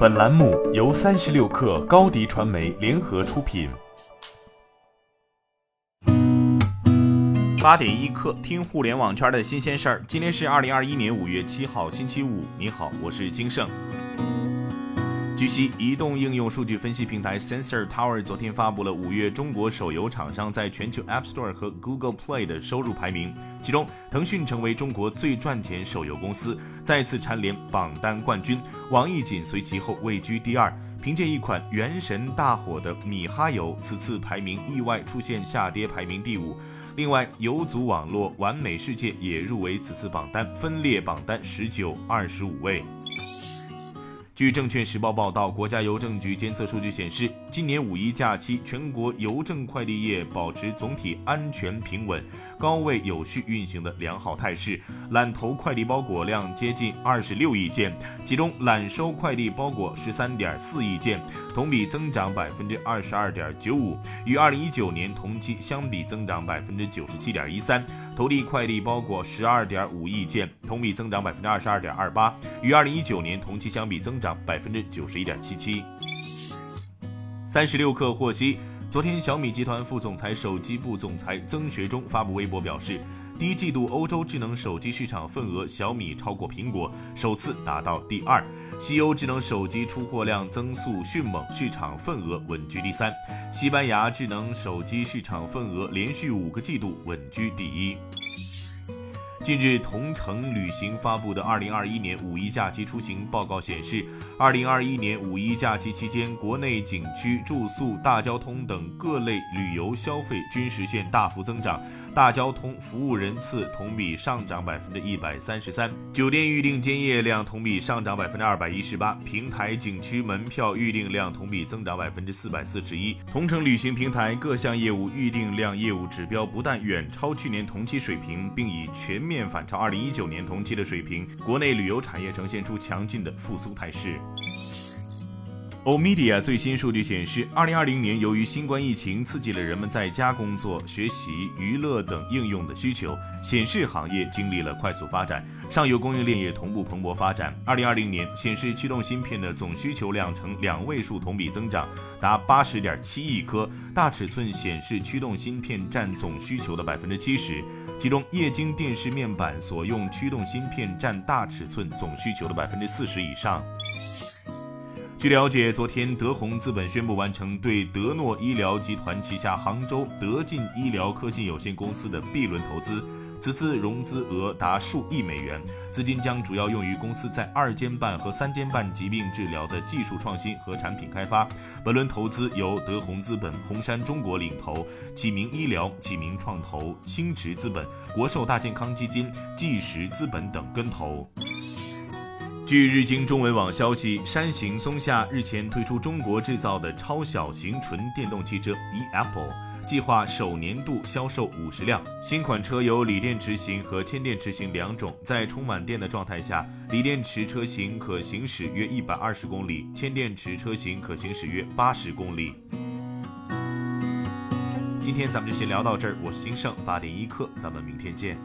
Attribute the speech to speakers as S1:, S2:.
S1: 本栏目由三十六氪高低传媒联合出品。
S2: 八点一刻，听互联网圈的新鲜事儿。今天是二零二一年五月七号，星期五。你好，我是金盛。据悉，移动应用数据分析平台 Sensor Tower 昨天发布了五月中国手游厂商在全球 App Store 和 Google Play 的收入排名，其中腾讯成为中国最赚钱手游公司，再次蝉联榜单冠军，网易紧随其后位居第二。凭借一款《原神》大火的米哈游，此次排名意外出现下跌，排名第五。另外，游族网络、完美世界也入围此次榜单，分列榜单十九、二十五位。据证券时报报道，国家邮政局监测数据显示，今年五一假期，全国邮政快递业保持总体安全平稳、高位有序运行的良好态势。揽投快递包裹量接近二十六亿件，其中揽收快递包裹十三点四亿件，同比增长百分之二十二点九五，与二零一九年同期相比增长百分之九十七点一三。投递快递包裹十二点五亿件，同比增长百分之二十二点二八，与二零一九年同期相比增长。百分之九十一点七七。三十六氪获悉，昨天小米集团副总裁、手机部总裁曾学忠发布微博表示，第一季度欧洲智能手机市场份额小米超过苹果，首次达到第二；西欧智能手机出货量增速迅猛，市场份额稳居第三；西班牙智能手机市场份额连续五个季度稳居第一。近日，同程旅行发布的《二零二一年五一假期出行报告》显示，二零二一年五一假期期间，国内景区、住宿、大交通等各类旅游消费均实现大幅增长。大交通服务人次同比上涨百分之一百三十三，酒店预订间夜量同比上涨百分之二百一十八，平台景区门票预订量同比增长百分之四百四十一。同城旅行平台各项业务预订量业务指标不但远超去年同期水平，并已全面反超二零一九年同期的水平，国内旅游产业呈现出强劲的复苏态势。欧 media 最新数据显示，二零二零年由于新冠疫情刺激了人们在家工作、学习、娱乐等应用的需求，显示行业经历了快速发展，上游供应链也同步蓬勃发展。二零二零年，显示驱动芯片的总需求量呈两位数同比增长，达八十点七亿颗，大尺寸显示驱动芯片占总需求的百分之七十，其中液晶电视面板所用驱动芯片占大尺寸总需求的百分之四十以上。据了解，昨天德宏资本宣布完成对德诺医疗集团旗下杭州德进医疗科技有限公司的 B 轮投资，此次融资额达数亿美元，资金将主要用于公司在二尖瓣和三尖瓣疾病治疗的技术创新和产品开发。本轮投资由德宏资本、红杉中国领投，启明医疗、启明创投、青驰资本、国寿大健康基金、纪实资本等跟投。据日经中文网消息，山形松下日前推出中国制造的超小型纯电动汽车 e-Apple，计划首年度销售五十辆。新款车有锂电池型和铅电池型两种，在充满电的状态下，锂电池车型可行驶约一百二十公里，铅电池车型可行驶约八十公里。今天咱们就先聊到这儿，我是金盛八点一刻，咱们明天见。